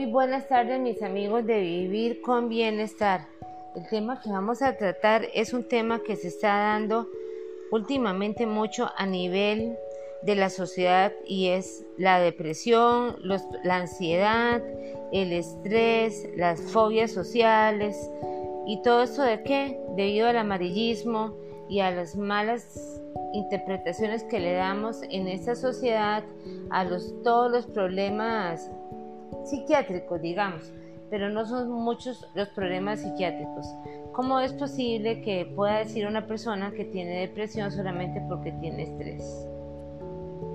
Muy buenas tardes mis amigos de Vivir con Bienestar. El tema que vamos a tratar es un tema que se está dando últimamente mucho a nivel de la sociedad y es la depresión, la ansiedad, el estrés, las fobias sociales y todo eso de qué? Debido al amarillismo y a las malas interpretaciones que le damos en esta sociedad a los, todos los problemas psiquiátricos, digamos, pero no son muchos los problemas psiquiátricos. ¿Cómo es posible que pueda decir una persona que tiene depresión solamente porque tiene estrés?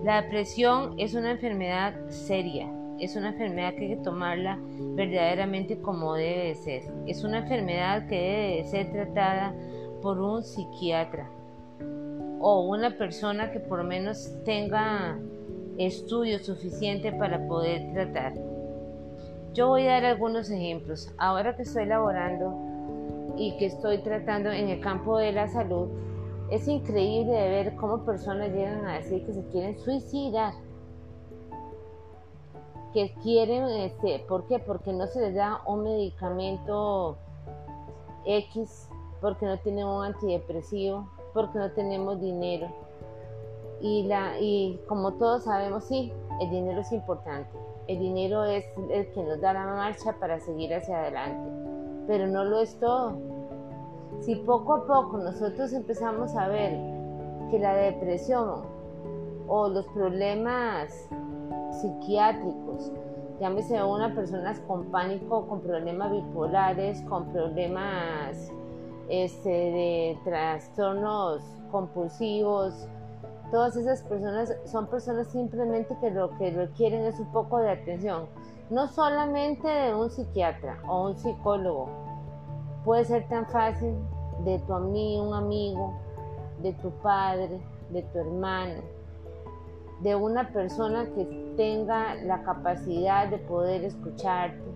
La depresión es una enfermedad seria, es una enfermedad que hay que tomarla verdaderamente como debe de ser. Es una enfermedad que debe de ser tratada por un psiquiatra o una persona que por lo menos tenga estudio suficiente para poder tratar. Yo voy a dar algunos ejemplos. Ahora que estoy laborando y que estoy tratando en el campo de la salud, es increíble ver cómo personas llegan a decir que se quieren suicidar. Que quieren, este, ¿por qué? Porque no se les da un medicamento X, porque no tienen un antidepresivo, porque no tenemos dinero. Y, la, y como todos sabemos, sí, el dinero es importante el dinero es el que nos da la marcha para seguir hacia adelante, pero no lo es todo. Si poco a poco nosotros empezamos a ver que la depresión o los problemas psiquiátricos, llámese una persona con pánico, con problemas bipolares, con problemas este, de trastornos compulsivos, Todas esas personas son personas simplemente que lo que requieren es un poco de atención, no solamente de un psiquiatra o un psicólogo. Puede ser tan fácil de tu amigo, un amigo, de tu padre, de tu hermano, de una persona que tenga la capacidad de poder escucharte,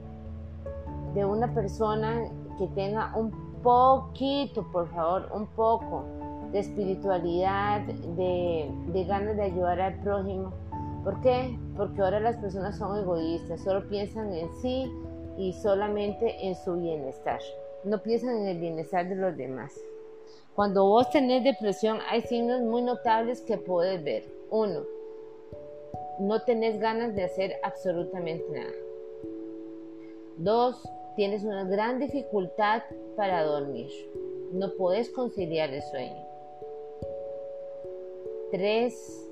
de una persona que tenga un poquito, por favor, un poco de espiritualidad, de, de ganas de ayudar al prójimo. ¿Por qué? Porque ahora las personas son egoístas, solo piensan en sí y solamente en su bienestar. No piensan en el bienestar de los demás. Cuando vos tenés depresión hay signos muy notables que puedes ver. Uno, no tenés ganas de hacer absolutamente nada. Dos, tienes una gran dificultad para dormir. No puedes conciliar el sueño. 3.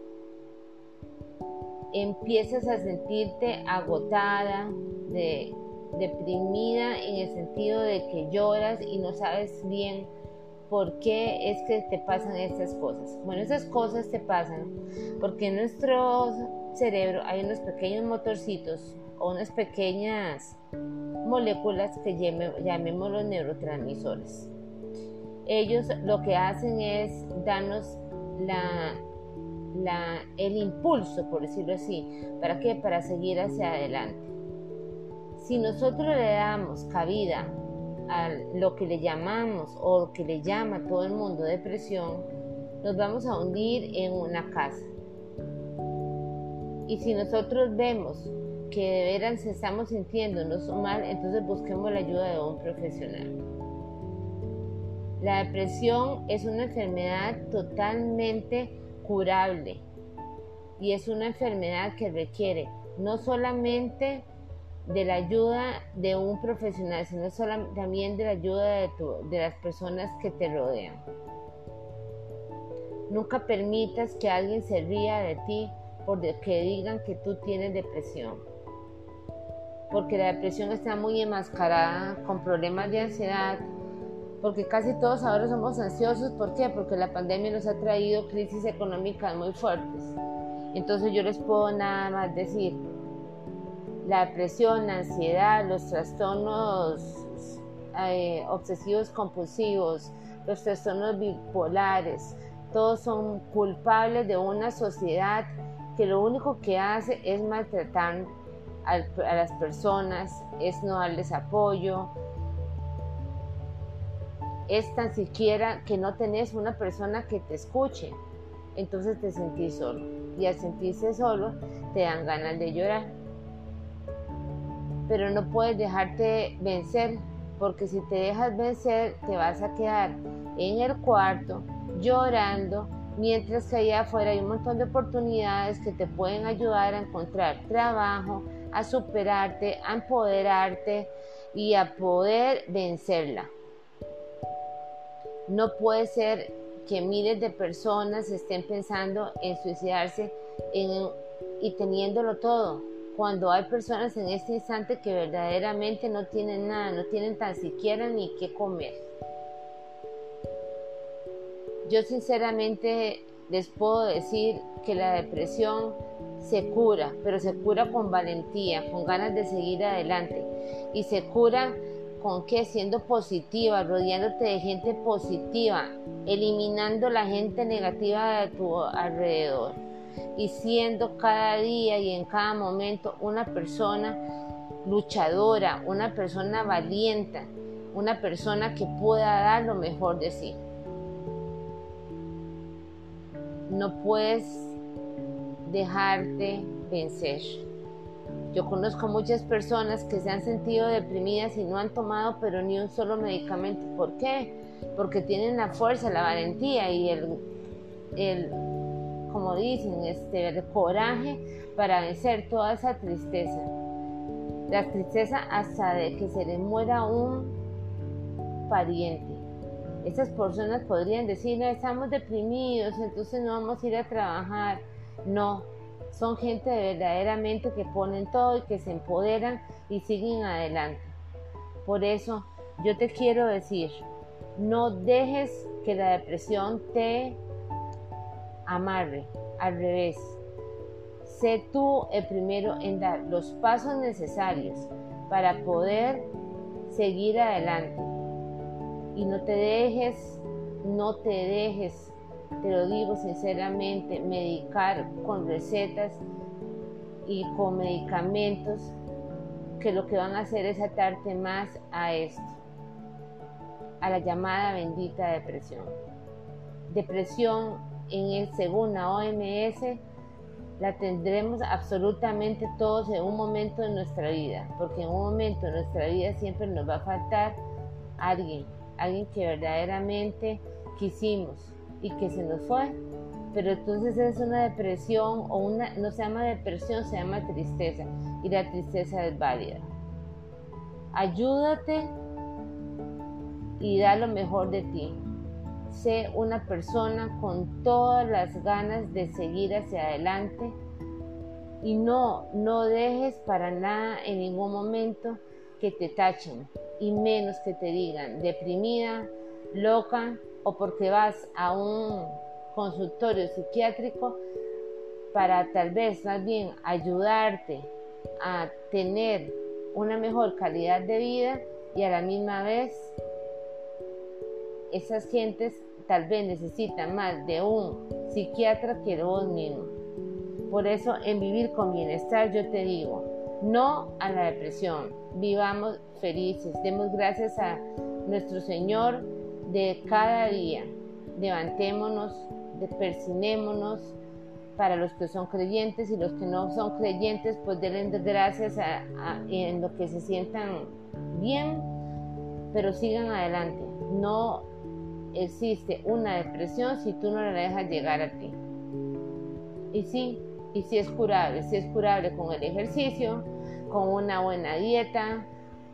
Empiezas a sentirte agotada, deprimida en el sentido de que lloras y no sabes bien por qué es que te pasan estas cosas. Bueno, esas cosas te pasan porque en nuestro cerebro hay unos pequeños motorcitos o unas pequeñas moléculas que llamemos los neurotransmisores. Ellos lo que hacen es darnos la, el impulso, por decirlo así. ¿Para qué? Para seguir hacia adelante. Si nosotros le damos cabida a lo que le llamamos o que le llama todo el mundo depresión, nos vamos a hundir en una casa. Y si nosotros vemos que de veras estamos sintiéndonos mal, entonces busquemos la ayuda de un profesional. La depresión es una enfermedad totalmente curable y es una enfermedad que requiere no solamente de la ayuda de un profesional, sino también de la ayuda de, las personas que te rodean. Nunca permitas que alguien se ría de ti porque digan que tú tienes depresión. Porque la depresión está muy enmascarada con problemas de ansiedad, porque casi todos ahora somos ansiosos. ¿Por qué? Porque la pandemia nos ha traído crisis económicas muy fuertes. Entonces yo les puedo nada más decir, la depresión, la ansiedad, los trastornos eh, obsesivos compulsivos, los trastornos bipolares, todos son culpables de una sociedad que lo único que hace es maltratar a las personas, es no darles apoyo, es tan siquiera que no tenés una persona que te escuche. Entonces te sentís solo. Y al sentirse solo, te dan ganas de llorar. pero no puedes dejarte vencer, porque si te dejas vencer te vas a quedar en el cuarto llorando, mientras que allá afuera hay un montón de oportunidades que te pueden ayudar a encontrar trabajo, a superarte, a empoderarte y a poder vencerla. No puede ser que miles de personas estén pensando en suicidarse y teniéndolo todo, cuando hay personas en este instante que verdaderamente no tienen nada, no tienen tan siquiera ni qué comer. Yo sinceramente les puedo decir que la depresión se cura, pero se cura con valentía, con ganas de seguir adelante. Y se cura con qué? Siendo positiva, rodeándote de gente positiva, eliminando la gente negativa de tu alrededor y siendo cada día y en cada momento una persona luchadora, una persona valiente, una persona que pueda dar lo mejor de sí. No puedes dejarte vencer. Yo conozco muchas personas que se han sentido deprimidas y no han tomado pero ni un solo medicamento. ¿Por qué? Porque tienen la fuerza, la valentía y el, el como dicen, este, el coraje para vencer toda esa tristeza. La tristeza hasta de que se le muera un pariente. Esas personas podrían decir, no, estamos deprimidos, entonces no vamos a ir a trabajar. No, son gente verdaderamente que ponen todo y que se empoderan y siguen adelante. Por eso yo te quiero decir, no dejes que la depresión te amarre, al revés. Sé tú el primero en dar los pasos necesarios para poder seguir adelante. Y no te dejes, no te dejes, te lo digo sinceramente, medicar con recetas y con medicamentos que lo que van a hacer es atarte más a esto, a la llamada bendita depresión. Depresión en el, según la OMS, la tendremos absolutamente todos en un momento de nuestra vida, porque en un momento de nuestra vida siempre nos va a faltar alguien, alguien que verdaderamente quisimos y que se nos fue. Pero entonces es una depresión o una, no se llama depresión, se llama tristeza y la tristeza es válida. Ayúdate y da lo mejor de ti sé una persona con todas las ganas de seguir hacia adelante y no, no dejes para nada en ningún momento que te tachen y menos que te digan deprimida, loca o porque vas a un consultorio psiquiátrico para tal vez más bien ayudarte a tener una mejor calidad de vida y a la misma vez esas gentes tal vez necesitan más de un psiquiatra que de vos mismo. Por eso en vivir con bienestar yo te digo, no a la depresión, vivamos felices, demos gracias a nuestro Señor de cada día, levantémonos, persinémonos para los que son creyentes y los que no son creyentes, pues denle gracias en lo que se sientan bien, pero sigan adelante, no existe una depresión si tú no la dejas llegar a ti. Y sí, y si es curable, si es curable con el ejercicio, con una buena dieta,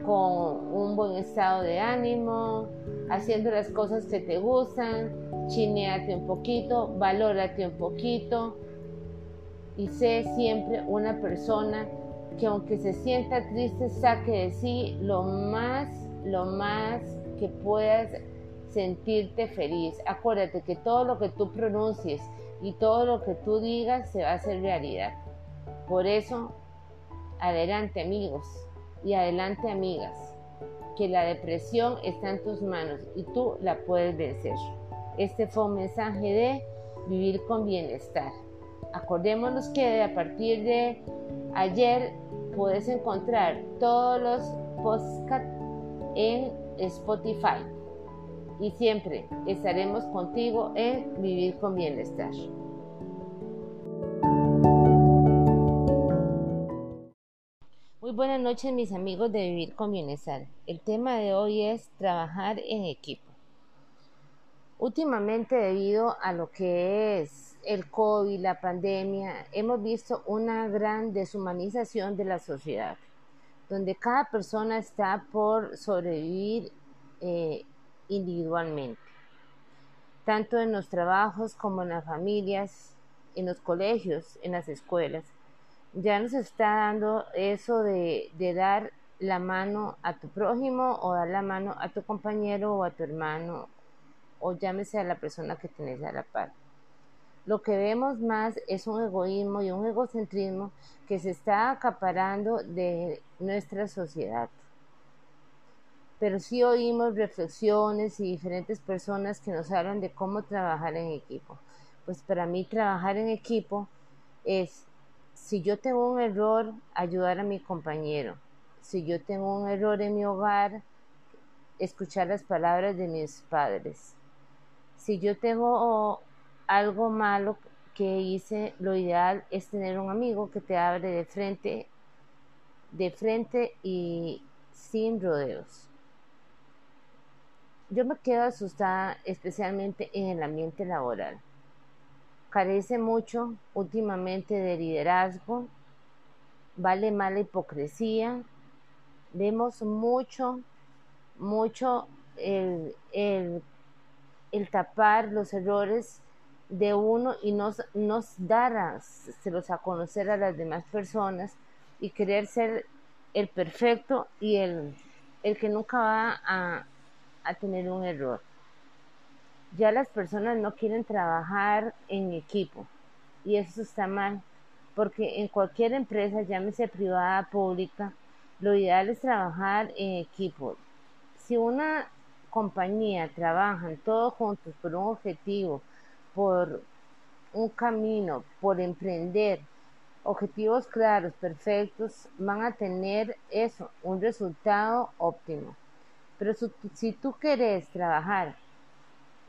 con un buen estado de ánimo, haciendo las cosas que te gustan, chineate un poquito, valórate un poquito y sé siempre una persona que aunque se sienta triste saque de sí lo más, lo más que puedas sentirte feliz. Acuérdate que todo lo que tú pronuncies y todo lo que tú digas se va a hacer realidad. Por eso, adelante amigos y adelante amigas, que la depresión está en tus manos y tú la puedes vencer. Este fue un mensaje de vivir con bienestar. Acordémonos que a partir de ayer puedes encontrar todos los podcasts en Spotify y siempre estaremos contigo en Vivir con Bienestar. Muy buenas noches mis amigos de Vivir con Bienestar. El tema de hoy es trabajar en equipo. Últimamente debido a lo que es el COVID, la pandemia, hemos visto una gran deshumanización de la sociedad, donde cada persona está por sobrevivir eh, individualmente, tanto en los trabajos como en las familias, en los colegios, en las escuelas ya nos está dando eso de, dar la mano a tu prójimo o dar la mano a tu compañero o a tu hermano o llámese a la persona que tenés a la par. Lo que vemos más es un egoísmo y un egocentrismo que se está acaparando de nuestra sociedad. Pero sí oímos reflexiones y diferentes personas que nos hablan de cómo trabajar en equipo. Pues para mí trabajar en equipo es si yo tengo un error, ayudar a mi compañero. Si yo tengo un error en mi hogar, escuchar las palabras de mis padres. Si yo tengo algo malo que hice, lo ideal es tener un amigo que te hable de frente, de frente y sin rodeos. Yo me quedo asustada especialmente en el ambiente laboral carece mucho últimamente de liderazgo, vale más la hipocresía, vemos mucho, mucho el, el, tapar los errores de uno y nos, nos dar a, a conocer a las demás personas y querer ser el perfecto y el, el que nunca va a, a tener un error ya las personas no quieren trabajar en equipo y eso está mal porque en cualquier empresa, llámese privada, pública, lo ideal es trabajar en equipo. Si una compañía trabajan todos juntos por un objetivo, por un camino, por emprender, objetivos claros, perfectos, van a tener eso, un resultado óptimo. Pero si tú quieres trabajar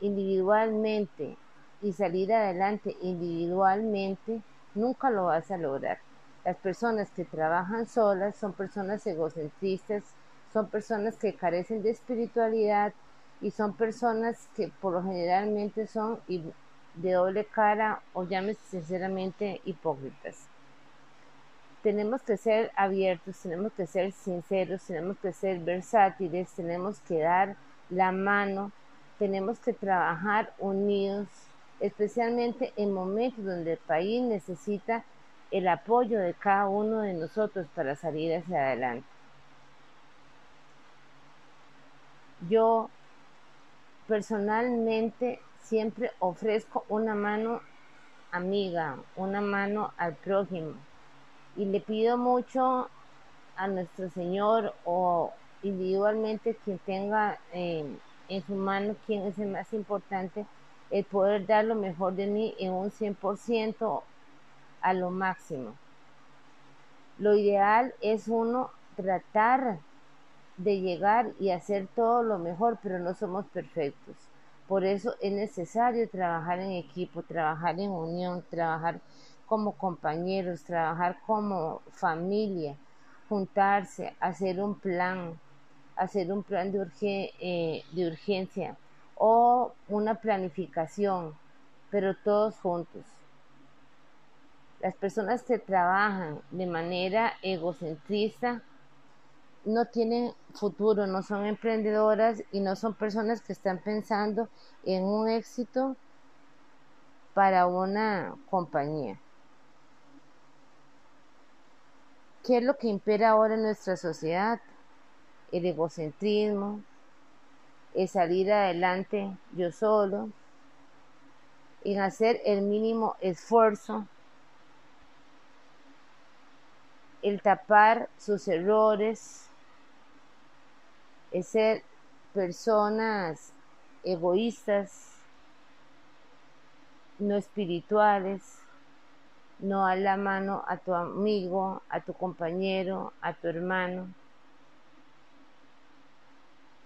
individualmente y salir adelante individualmente, nunca lo vas a lograr. Las personas que trabajan solas son personas egocentristas, son personas que carecen de espiritualidad y son personas que por lo generalmente son de doble cara o llámese sinceramente hipócritas. Tenemos que ser abiertos, tenemos que ser sinceros, tenemos que ser versátiles, tenemos que dar la mano tenemos que trabajar unidos, especialmente en momentos donde el país necesita el apoyo de cada uno de nosotros para salir hacia adelante. Yo personalmente siempre ofrezco una mano amiga, una mano al prójimo y le pido mucho a nuestro Señor o individualmente quien tenga eh, en su mano quién es el más importante, el poder dar lo mejor de mí en un 100% a lo máximo. Lo ideal es uno tratar de llegar y hacer todo lo mejor, pero no somos perfectos. Por eso es necesario trabajar en equipo, trabajar en unión, trabajar como compañeros, trabajar como familia, juntarse, hacer un plan, hacer un plan de, eh, de urgencia o una planificación, pero todos juntos. Las personas que trabajan de manera egocentrista no tienen futuro, no son emprendedoras y no son personas que están pensando en un éxito para una compañía. ¿Qué es lo que impera ahora en nuestra sociedad? El egocentrismo, el salir adelante yo solo, en hacer el mínimo esfuerzo, el tapar sus errores, el ser personas egoístas, no espirituales, no a la mano a tu amigo, a tu compañero, a tu hermano.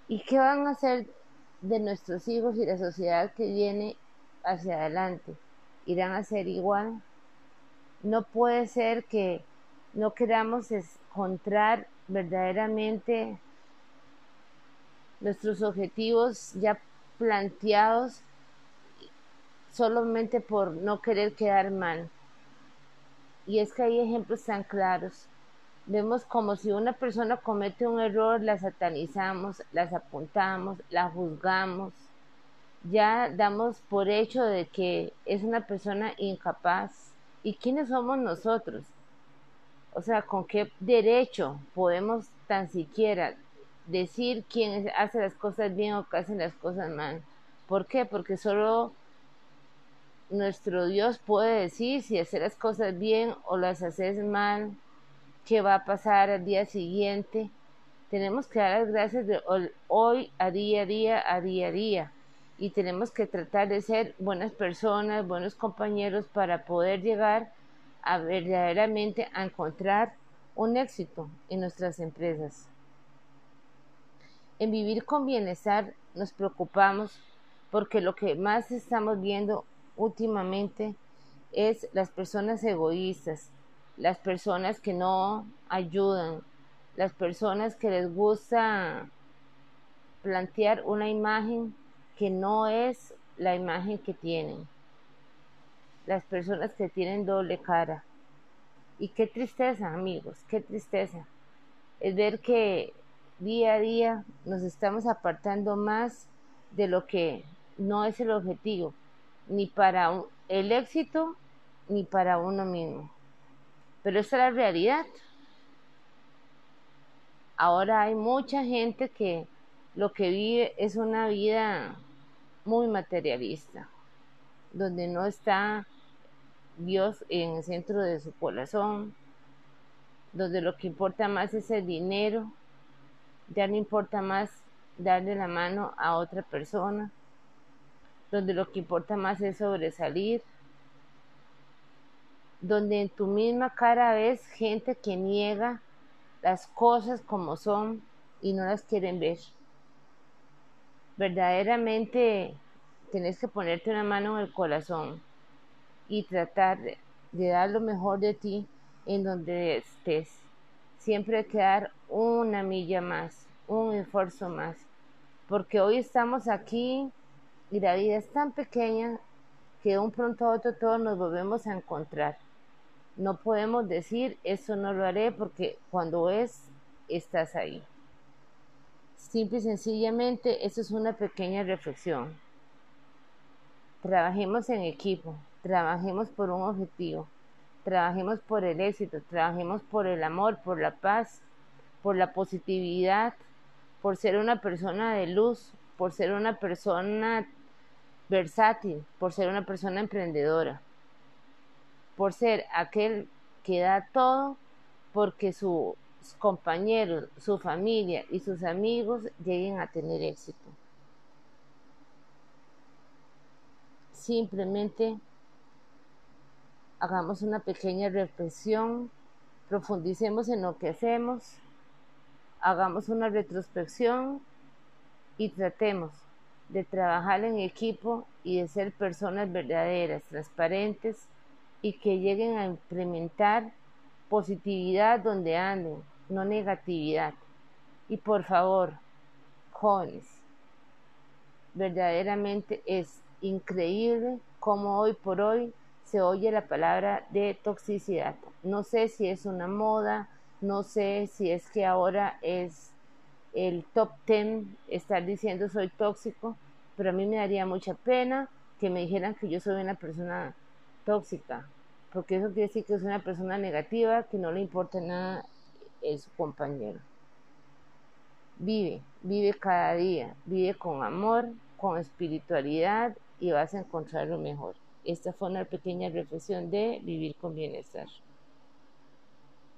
¿Y qué van a hacer de nuestros hijos y la sociedad que viene hacia adelante? ¿Irán a ser igual? No puede ser que no queramos encontrar verdaderamente nuestros objetivos ya planteados solamente por no querer quedar mal. Y es que hay ejemplos tan claros. Vemos como si una persona comete un error, la satanizamos, las apuntamos, la juzgamos. Ya damos por hecho de que es una persona incapaz. ¿Y quiénes somos nosotros? O sea, ¿con qué derecho podemos tan siquiera decir quién hace las cosas bien o quién hace las cosas mal? ¿Por qué? Porque solo nuestro Dios puede decir si hacer las cosas bien o las haces mal, qué va a pasar al día siguiente. Tenemos que dar las gracias de hoy a día a día, a día a día. Y tenemos que tratar de ser buenas personas, buenos compañeros para poder llegar a verdaderamente a encontrar un éxito en nuestras empresas. En vivir con bienestar nos preocupamos porque lo que más estamos viendo últimamente es las personas egoístas, las personas que no ayudan, las personas que les gusta plantear una imagen que no es la imagen que tienen, las personas que tienen doble cara. Y qué tristeza, amigos, qué tristeza. Es ver que día a día nos estamos apartando más de lo que no es el objetivo ni para el éxito ni para uno mismo. Pero esa es la realidad. Ahora hay mucha gente que lo que vive es una vida muy materialista, donde no está Dios en el centro de su corazón, donde lo que importa más es el dinero, ya no importa más darle la mano a otra persona, donde lo que importa más es sobresalir, donde en tu misma cara ves gente que niega las cosas como son y no las quieren ver. Verdaderamente tenés que ponerte una mano en el corazón y tratar de, dar lo mejor de ti en donde estés. Siempre hay que dar una milla más, un esfuerzo más. Porque hoy estamos aquí y la vida es tan pequeña que de un pronto a otro todos nos volvemos a encontrar. No podemos decir eso no lo haré porque cuando es, estás ahí. Simple y sencillamente, eso es una pequeña reflexión. Trabajemos en equipo, trabajemos por un objetivo, trabajemos por el éxito, trabajemos por el amor, por la paz, por la positividad, por ser una persona de luz, por ser una persona versátil, por ser una persona emprendedora, por ser aquel que da todo porque sus compañeros, su familia y sus amigos lleguen a tener éxito. Simplemente hagamos una pequeña reflexión, profundicemos en lo que hacemos, hagamos una retrospección y tratemos de trabajar en equipo y de ser personas verdaderas, transparentes y que lleguen a implementar positividad donde anden, no negatividad. Y por favor, jóvenes, verdaderamente es increíble cómo hoy por hoy se oye la palabra de toxicidad. No sé si es una moda, no sé si es que ahora es el top 10 estar diciendo soy tóxico, pero a mí me daría mucha pena que me dijeran que yo soy una persona tóxica, porque eso quiere decir que es una persona negativa, que no le importa nada es su compañero. Vive, vive cada día, vive con amor, con espiritualidad y vas a encontrar lo mejor. Esta fue una pequeña reflexión de vivir con bienestar.